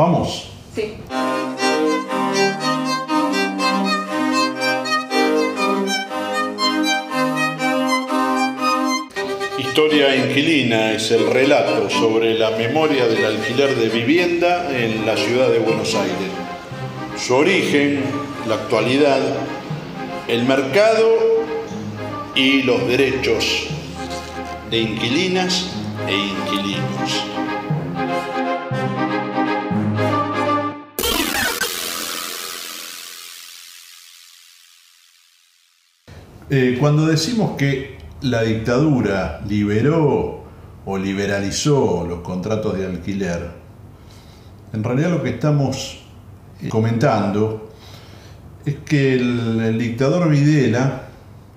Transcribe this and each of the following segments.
¿Vamos? Sí. Historia Inquilina es el relato sobre la memoria del alquiler de vivienda en la ciudad de Buenos Aires. Su origen, la actualidad, el mercado y los derechos de inquilinas e inquilinos. Eh, cuando decimos que la dictadura liberó o liberalizó los contratos de alquiler, en realidad lo que estamos eh, comentando es que el, el dictador Videla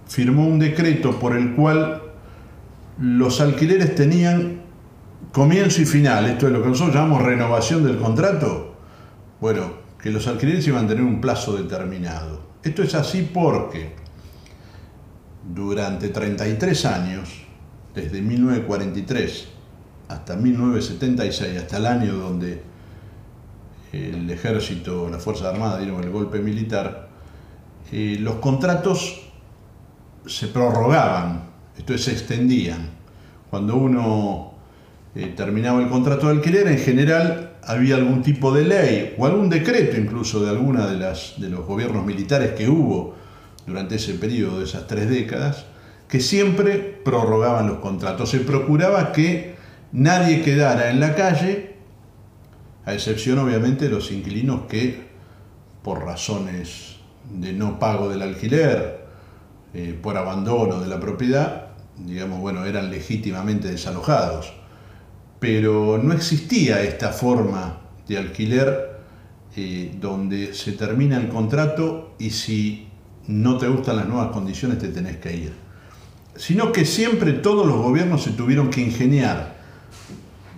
firmó un decreto por el cual los alquileres tenían comienzo y final, esto es lo que nosotros llamamos renovación del contrato, bueno, que los alquileres iban a tener un plazo determinado. Esto es así porque durante 33 años, desde 1943 hasta 1976, hasta el año donde el ejército, la Fuerza Armada dieron el golpe militar, eh, los contratos se prorrogaban, esto es, se extendían. Cuando uno eh, terminaba el contrato de alquiler, en general había algún tipo de ley o algún decreto incluso de alguna de, las, de los gobiernos militares que hubo durante ese periodo de esas tres décadas, que siempre prorrogaban los contratos. Se procuraba que nadie quedara en la calle, a excepción obviamente de los inquilinos que, por razones de no pago del alquiler, eh, por abandono de la propiedad, digamos, bueno, eran legítimamente desalojados. Pero no existía esta forma de alquiler eh, donde se termina el contrato y si no te gustan las nuevas condiciones te tenés que ir. Sino que siempre todos los gobiernos se tuvieron que ingeniar,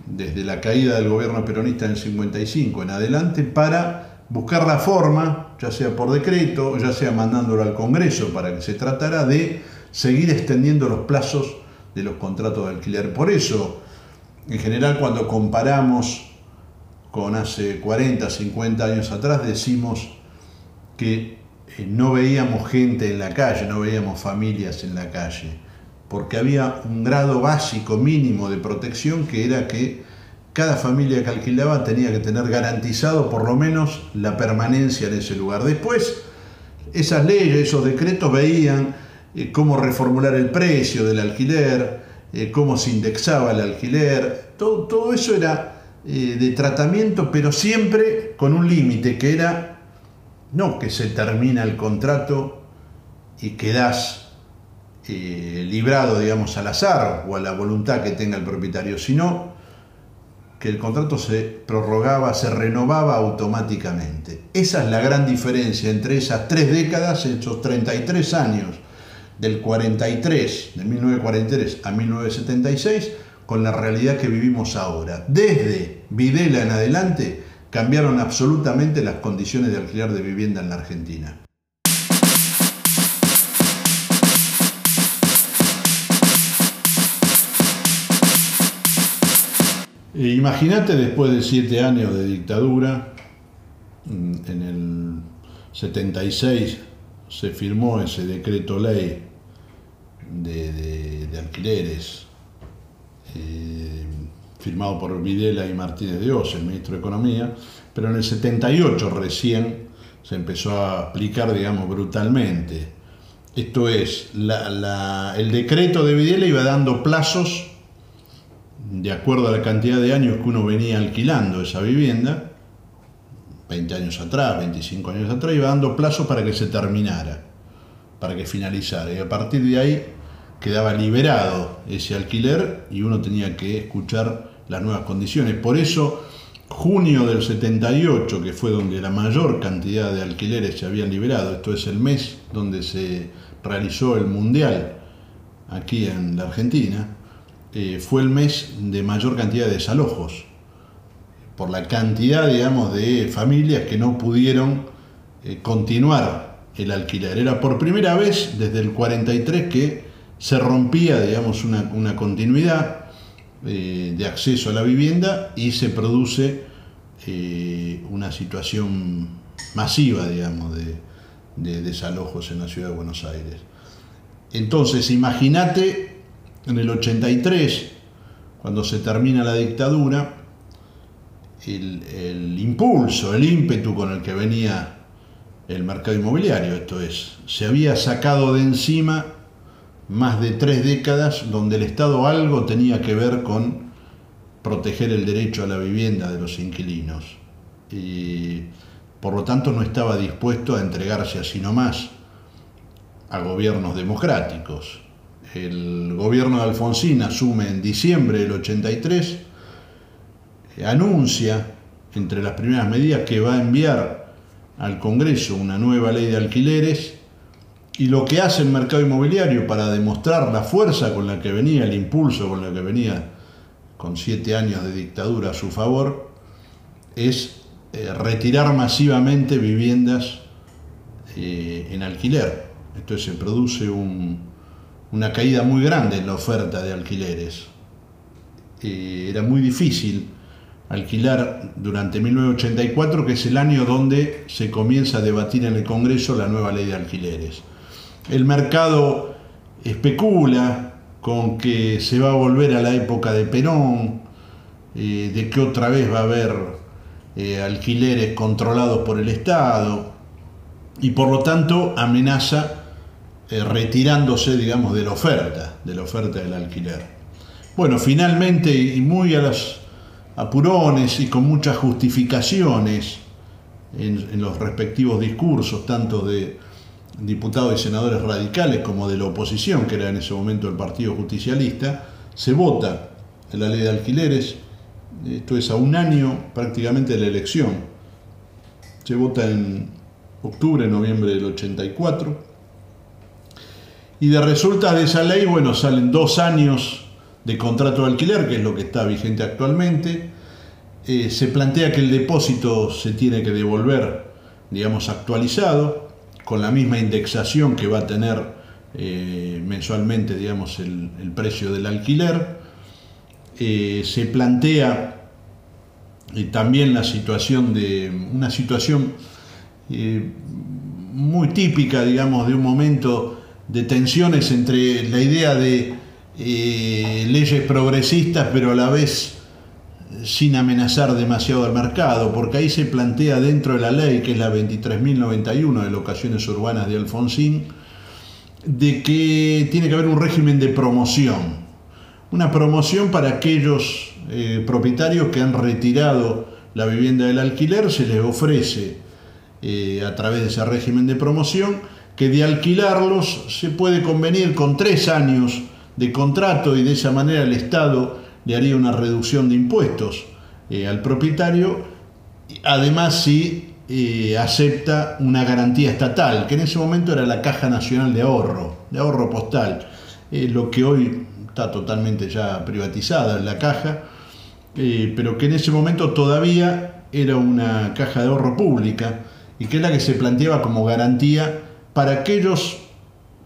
desde la caída del gobierno peronista en el 55 en adelante, para buscar la forma, ya sea por decreto, ya sea mandándolo al Congreso para que se tratara de seguir extendiendo los plazos de los contratos de alquiler. Por eso, en general, cuando comparamos con hace 40, 50 años atrás, decimos que eh, no veíamos gente en la calle, no veíamos familias en la calle, porque había un grado básico mínimo de protección que era que cada familia que alquilaba tenía que tener garantizado por lo menos la permanencia en ese lugar. Después, esas leyes, esos decretos veían eh, cómo reformular el precio del alquiler, eh, cómo se indexaba el alquiler, todo, todo eso era de tratamiento, pero siempre con un límite que era no que se termina el contrato y quedas eh, librado, digamos, al azar o a la voluntad que tenga el propietario, sino que el contrato se prorrogaba, se renovaba automáticamente. Esa es la gran diferencia entre esas tres décadas, esos 33 años, del 43, de 1943 a 1976, con la realidad que vivimos ahora. Desde Videla en adelante, cambiaron absolutamente las condiciones de alquiler de vivienda en la Argentina. E imagínate después de siete años de dictadura, mm, en el 76 se firmó ese decreto ley de, alquileres. Eh, firmado por Videla y Martínez de Oz, el ministro de Economía, pero en el 78 recién se empezó a aplicar, digamos, brutalmente. Esto es, el decreto de Videla iba dando plazos de acuerdo a la cantidad de años que uno venía alquilando esa vivienda, 20 años atrás, 25 años atrás, iba dando plazos para que se terminara, para que finalizara. Y a partir de ahí quedaba liberado ese alquiler y uno tenía que escuchar las nuevas condiciones. Por eso, junio del 78, que fue donde la mayor cantidad de alquileres se habían liberado, esto es el mes donde se realizó el Mundial aquí en la Argentina, eh, fue el mes de mayor cantidad de desalojos, por la cantidad, digamos, de familias que no pudieron eh, continuar el alquiler. Era por primera vez desde el 43 que se rompía, digamos, una, una continuidad eh, de acceso a la vivienda y se produce eh, una situación masiva, digamos, de, de desalojos en la ciudad de Buenos Aires. Entonces, imagínate en el 83, cuando se termina la dictadura, el, impulso, el ímpetu con el que venía el mercado inmobiliario, esto es, se había sacado de encima más de tres décadas donde el Estado algo tenía que ver con proteger el derecho a la vivienda de los inquilinos. Y por lo tanto no estaba dispuesto a entregarse así nomás a gobiernos democráticos. El gobierno de Alfonsín asume en diciembre del 83 anuncia entre las primeras medidas que va a enviar al Congreso una nueva ley de alquileres y lo que hace el mercado inmobiliario para demostrar la fuerza con la que venía, el impulso con la que venía con siete años de dictadura a su favor, es eh, retirar masivamente viviendas eh, en alquiler. Entonces se produce una caída muy grande en la oferta de alquileres. Eh, era muy difícil alquilar durante 1984, que es el año donde se comienza a debatir en el Congreso la nueva ley de alquileres. El mercado especula con que se va a volver a la época de Perón, eh, de que otra vez va a haber eh, alquileres controlados por el Estado, y por lo tanto amenaza eh, retirándose, digamos, de la oferta, de la oferta del alquiler. Bueno, finalmente, y muy a las apurones y con muchas justificaciones en, los respectivos discursos, tanto de diputados y senadores radicales como de la oposición, que era en ese momento el Partido Justicialista, se vota la ley de alquileres, esto es a un año prácticamente de la elección, se vota en octubre, noviembre del 84, y de resulta de esa ley, bueno, salen dos años de contrato de alquiler, que es lo que está vigente actualmente. Eh, se plantea que el depósito se tiene que devolver, digamos, actualizado, con la misma indexación que va a tener eh, mensualmente, digamos, el, precio del alquiler. Eh, se plantea también la situación de una situación muy típica, digamos, de un momento de tensiones entre la idea de eh, leyes progresistas, pero a la vez sin amenazar demasiado al mercado, porque ahí se plantea dentro de la ley, que es la 23.091 de locaciones urbanas de Alfonsín, de que tiene que haber un régimen de promoción. Una promoción para aquellos eh, propietarios que han retirado la vivienda del alquiler, se les ofrece eh, a través de ese régimen de promoción que de alquilarlos se puede convenir con tres años de contrato y de esa manera el Estado le haría una reducción de impuestos eh, al propietario, además si eh, acepta una garantía estatal, que en ese momento era la Caja Nacional de Ahorro, de ahorro postal, lo que hoy está totalmente ya privatizada la caja, eh, pero que en ese momento todavía era una caja de ahorro pública y que es la que se planteaba como garantía para aquellos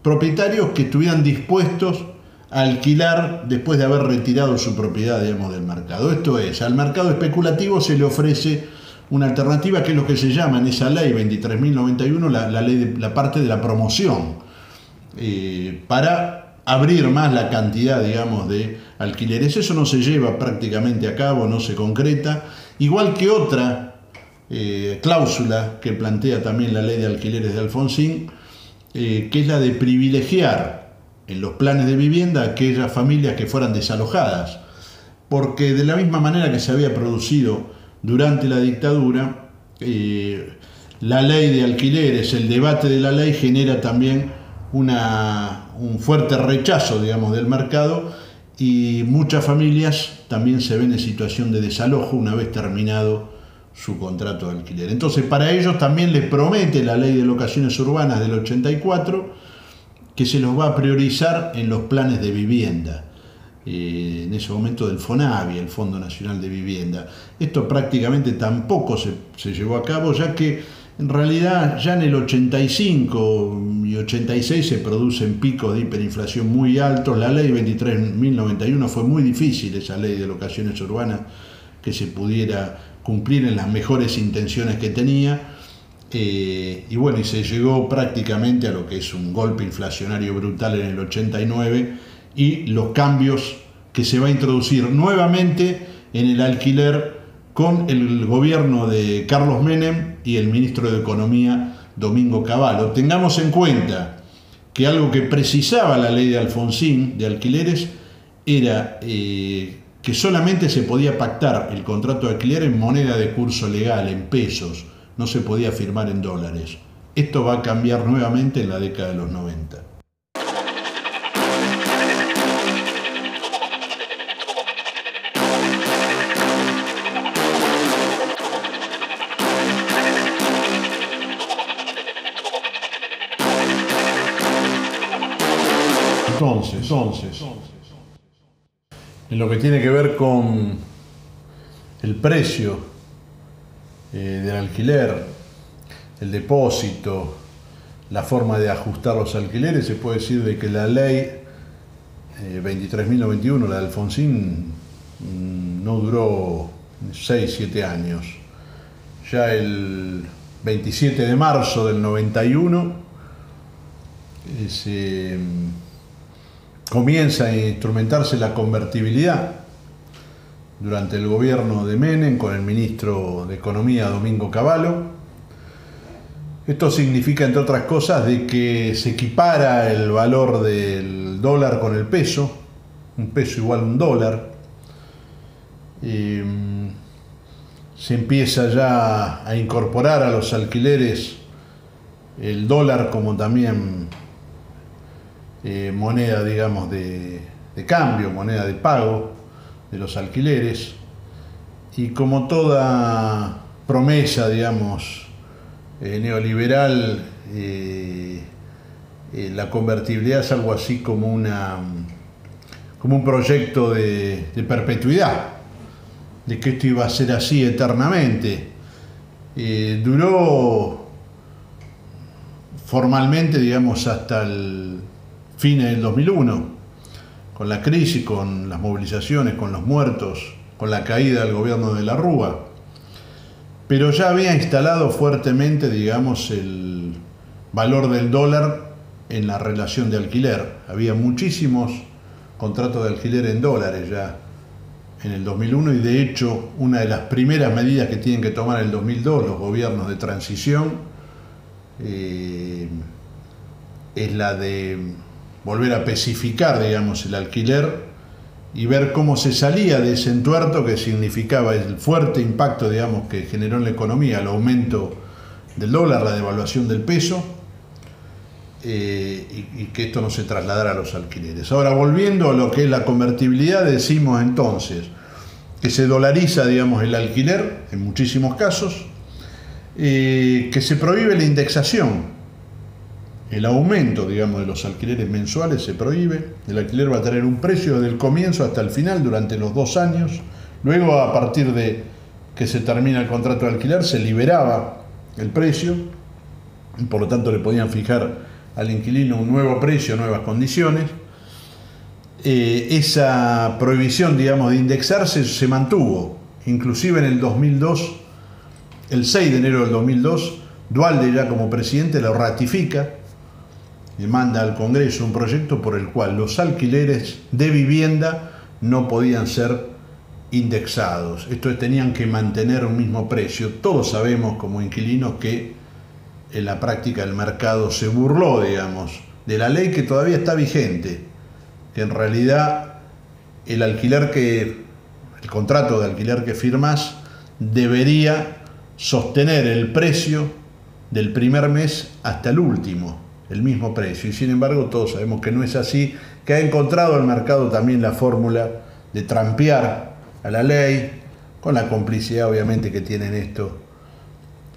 propietarios que estuvieran dispuestos alquilar después de haber retirado su propiedad, digamos, del mercado. Esto es, al mercado especulativo se le ofrece una alternativa que es lo que se llama en esa ley 23.091 la, ley de, la parte de la promoción, eh, para abrir más la cantidad, digamos, de alquileres. Eso no se lleva prácticamente a cabo, no se concreta, igual que otra eh, cláusula que plantea también la ley de alquileres de Alfonsín, eh, que es la de privilegiar en los planes de vivienda aquellas familias que fueran desalojadas, porque de la misma manera que se había producido durante la dictadura, eh, la ley de alquileres, el debate de la ley genera también una, un fuerte rechazo, digamos, del mercado y muchas familias también se ven en situación de desalojo una vez terminado su contrato de alquiler. Entonces, para ellos también les promete la ley de locaciones urbanas del 84 que se los va a priorizar en los planes de vivienda, eh, en ese momento del FONAVI, el Fondo Nacional de Vivienda. Esto prácticamente tampoco se, se llevó a cabo, ya que en realidad ya en el 85 y 86 se producen picos de hiperinflación muy altos. La ley 23.091 fue muy difícil, esa ley de locaciones urbanas, que se pudiera cumplir en las mejores intenciones que tenía. Eh, y bueno, y se llegó prácticamente a lo que es un golpe inflacionario brutal en el 89 y los cambios que se va a introducir nuevamente en el alquiler con el gobierno de Carlos Menem y el ministro de Economía Domingo Cavallo. Tengamos en cuenta que algo que precisaba la ley de Alfonsín de alquileres era eh, que solamente se podía pactar el contrato de alquiler en moneda de curso legal, en pesos, no se podía firmar en dólares. Esto va a cambiar nuevamente en la década de los 90. Entonces, entonces, en lo que tiene que ver con el precio eh, del alquiler, el depósito, la forma de ajustar los alquileres, se puede decir de que la ley 23.091, eh, la de Alfonsín, mm, no duró 6, 7 años. Ya el 27 de marzo del 91 se comienza a instrumentarse la convertibilidad durante el gobierno de Menem con el ministro de Economía Domingo Cavallo. Esto significa, entre otras cosas, de que se equipara el valor del dólar con el peso, un peso igual a un dólar. Mm, se empieza ya a incorporar a los alquileres el dólar como también eh, moneda, digamos, de, cambio, moneda de pago de los alquileres. Y como toda promesa, digamos, eh, neoliberal, eh, la convertibilidad es algo así como, una, como un proyecto de, perpetuidad, de que esto iba a ser así eternamente. duró formalmente, digamos, hasta el fines del 2001, con la crisis, con las movilizaciones, con los muertos, con la caída del gobierno de la Rúa, pero ya había instalado fuertemente, digamos, el valor del dólar en la relación de alquiler. Había muchísimos contratos de alquiler en dólares ya en el 2001 y de hecho una de las primeras medidas que tienen que tomar en el 2002 los gobiernos de transición eh, es la de volver a especificar, digamos, el alquiler y ver cómo se salía de ese entuerto que significaba el fuerte impacto, digamos, que generó en la economía el aumento del dólar, la devaluación del peso, eh, y, y, que esto no se trasladara a los alquileres. Ahora, volviendo a lo que es la convertibilidad, decimos entonces que se dolariza, digamos, el alquiler en muchísimos casos, eh, que se prohíbe la indexación, el aumento, digamos, de los alquileres mensuales se prohíbe. El alquiler va a tener un precio desde el comienzo hasta el final durante los dos años. Luego, a partir de que se termina el contrato de alquiler, se liberaba el precio y por lo tanto le podían fijar al inquilino un nuevo precio, nuevas condiciones. Eh, esa prohibición, digamos, de indexarse se mantuvo. Inclusive en el 2002, el 6 de enero del 2002, Dualde ya como presidente lo ratifica manda al Congreso un proyecto por el cual los alquileres de vivienda no podían ser indexados. Esto tenían que mantener un mismo precio. Todos sabemos como inquilinos que en la práctica el mercado se burló, digamos, de la ley que todavía está vigente, que en realidad el alquiler que el contrato de alquiler que firmas debería sostener el precio del primer mes hasta el último el mismo precio. Y sin embargo todos sabemos que no es así, que ha encontrado el mercado también la fórmula de trampear a la ley, con la complicidad obviamente que tienen esto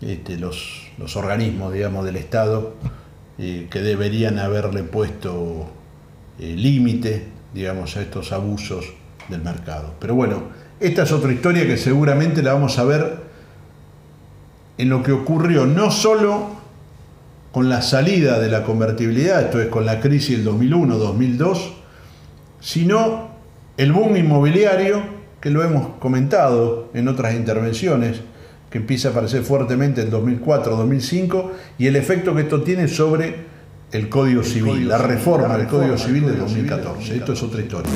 este, los, los, organismos digamos, del Estado, eh, que deberían haberle puesto eh, límite digamos, a estos abusos del mercado. Pero bueno, esta es otra historia que seguramente la vamos a ver en lo que ocurrió no solo con la salida de la convertibilidad, esto es con la crisis del 2001-2002, sino el boom inmobiliario que lo hemos comentado en otras intervenciones, que empieza a aparecer fuertemente en 2004-2005, y el efecto que esto tiene sobre el Código Civil, la reforma del Código Civil de 2014. Esto es otra historia.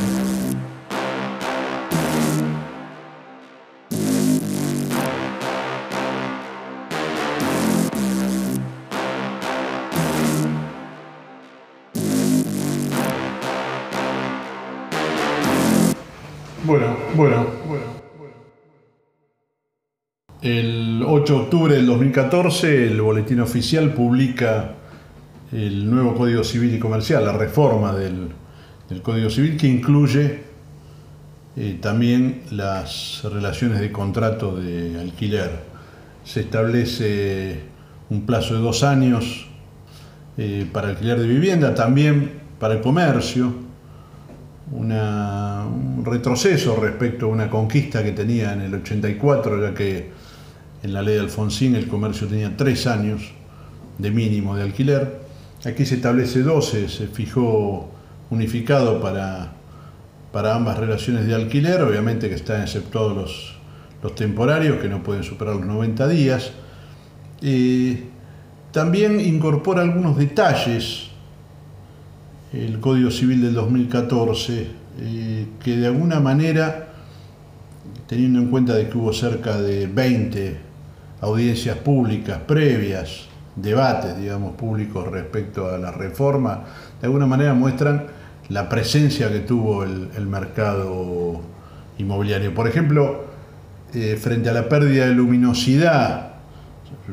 8 de octubre del 2014 el Boletín Oficial publica el nuevo Código Civil y Comercial, la reforma del, Código Civil que incluye eh, también las relaciones de contrato de alquiler. Se establece un plazo de dos años eh, para alquiler de vivienda, también para el comercio, un retroceso respecto a una conquista que tenía en el 84, ya que en la ley de Alfonsín el comercio tenía tres años de mínimo de alquiler. Aquí se establece 12, se fijó unificado para, para ambas relaciones de alquiler, obviamente que están exceptuados los, los temporarios, que no pueden superar los 90 días. También incorpora algunos detalles el Código Civil del 2014, eh, que de alguna manera, teniendo en cuenta de que hubo cerca de 20 audiencias públicas previas, debates, digamos, públicos respecto a la reforma, de alguna manera muestran la presencia que tuvo el, mercado inmobiliario. Por ejemplo, eh, frente a la pérdida de luminosidad,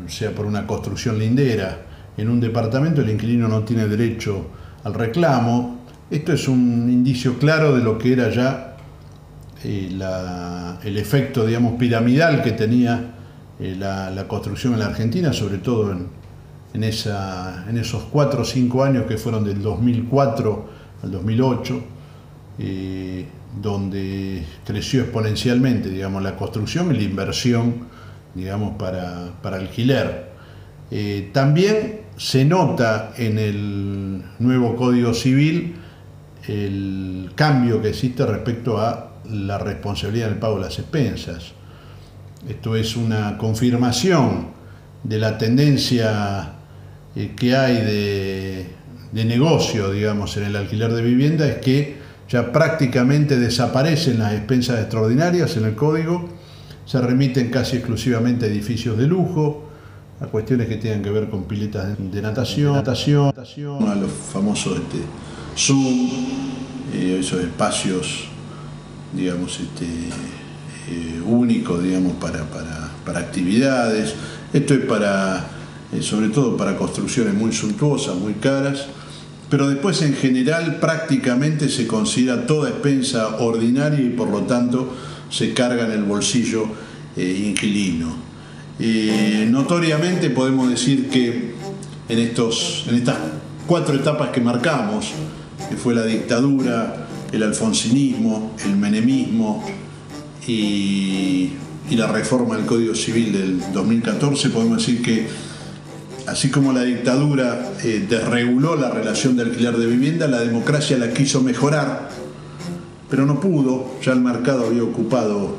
sea por una construcción lindera, en un departamento el inquilino no tiene derecho al reclamo. Esto es un indicio claro de lo que era ya eh, el efecto, digamos, piramidal que tenía eh, la, construcción en la Argentina, sobre todo en, esos cuatro o cinco años que fueron del 2004 al 2008, eh, donde creció exponencialmente digamos, la construcción y la inversión digamos, para, alquiler. Eh, también se nota en el nuevo Código Civil el cambio que existe respecto a la responsabilidad del pago de las expensas. Esto es una confirmación de la tendencia eh, que hay de, negocio, digamos, en el alquiler de vivienda es que ya prácticamente desaparecen las expensas extraordinarias en el código, se remiten casi exclusivamente a edificios de lujo, a cuestiones que tengan que ver con piletas de natación, natación, a los famosos este, Zoom, eh, esos espacios, digamos, este, eh, únicos, digamos, para, para actividades. Esto es para eh, sobre todo para construcciones muy suntuosas, muy caras, pero después en general prácticamente se considera toda expensa ordinaria y por lo tanto se carga en el bolsillo eh, inquilino. Notoriamente podemos decir que en, estos, en estas cuatro etapas que marcamos, que fue la dictadura, el alfonsinismo, el menemismo y, la reforma del Código Civil del 2014, podemos decir que así como la dictadura eh, desreguló la relación de alquiler de vivienda, la democracia la quiso mejorar, pero no pudo, ya el mercado había ocupado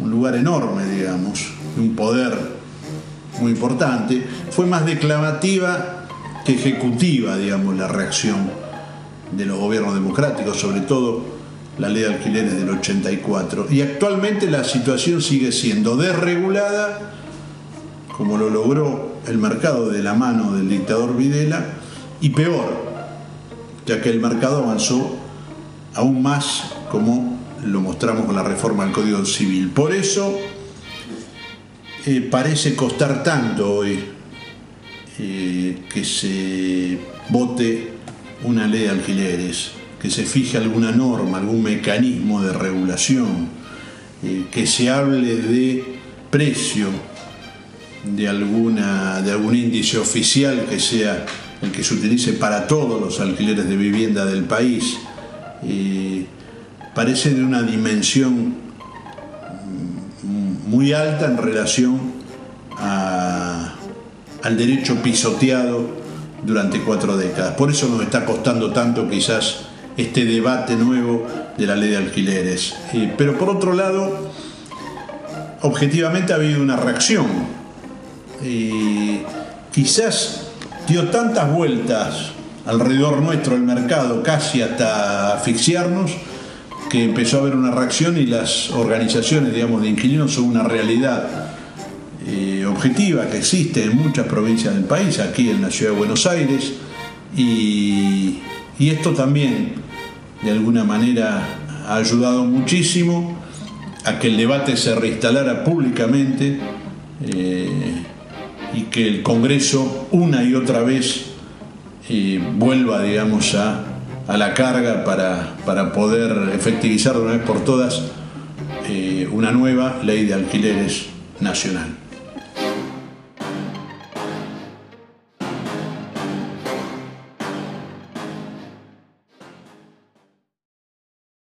un lugar enorme, digamos, un poder muy importante, fue más declamativa que ejecutiva, digamos, la reacción de los gobiernos democráticos, sobre todo la ley de alquileres del 84. Y actualmente la situación sigue siendo desregulada, como lo logró el mercado de la mano del dictador Videla y peor, ya que el mercado avanzó aún más como lo mostramos con la reforma del Código Civil. Por eso eh, parece costar tanto hoy eh, que se vote una ley de alquileres, que se fije alguna norma, algún mecanismo de regulación, eh, que se hable de precio, de, alguna, de algún índice oficial que sea el que se utilice para todos los alquileres de vivienda del país, parece de una dimensión muy alta en relación al derecho pisoteado durante cuatro décadas. Por eso nos está costando tanto quizás este debate nuevo de la ley de alquileres. Eh, pero por otro lado, objetivamente ha habido una reacción. quizás dio tantas vueltas alrededor nuestro el mercado, casi hasta asfixiarnos, que empezó a haber una reacción y las organizaciones, digamos, de inquilinos son una realidad eh, objetiva que existe en muchas provincias del país, aquí en la ciudad de Buenos Aires, y, esto también de alguna manera ha ayudado muchísimo a que el debate se reinstalara públicamente eh, y que el Congreso una y otra vez eh, vuelva, digamos, a, a la carga para, para, poder efectivizar de una vez por todas una nueva ley de alquileres nacional.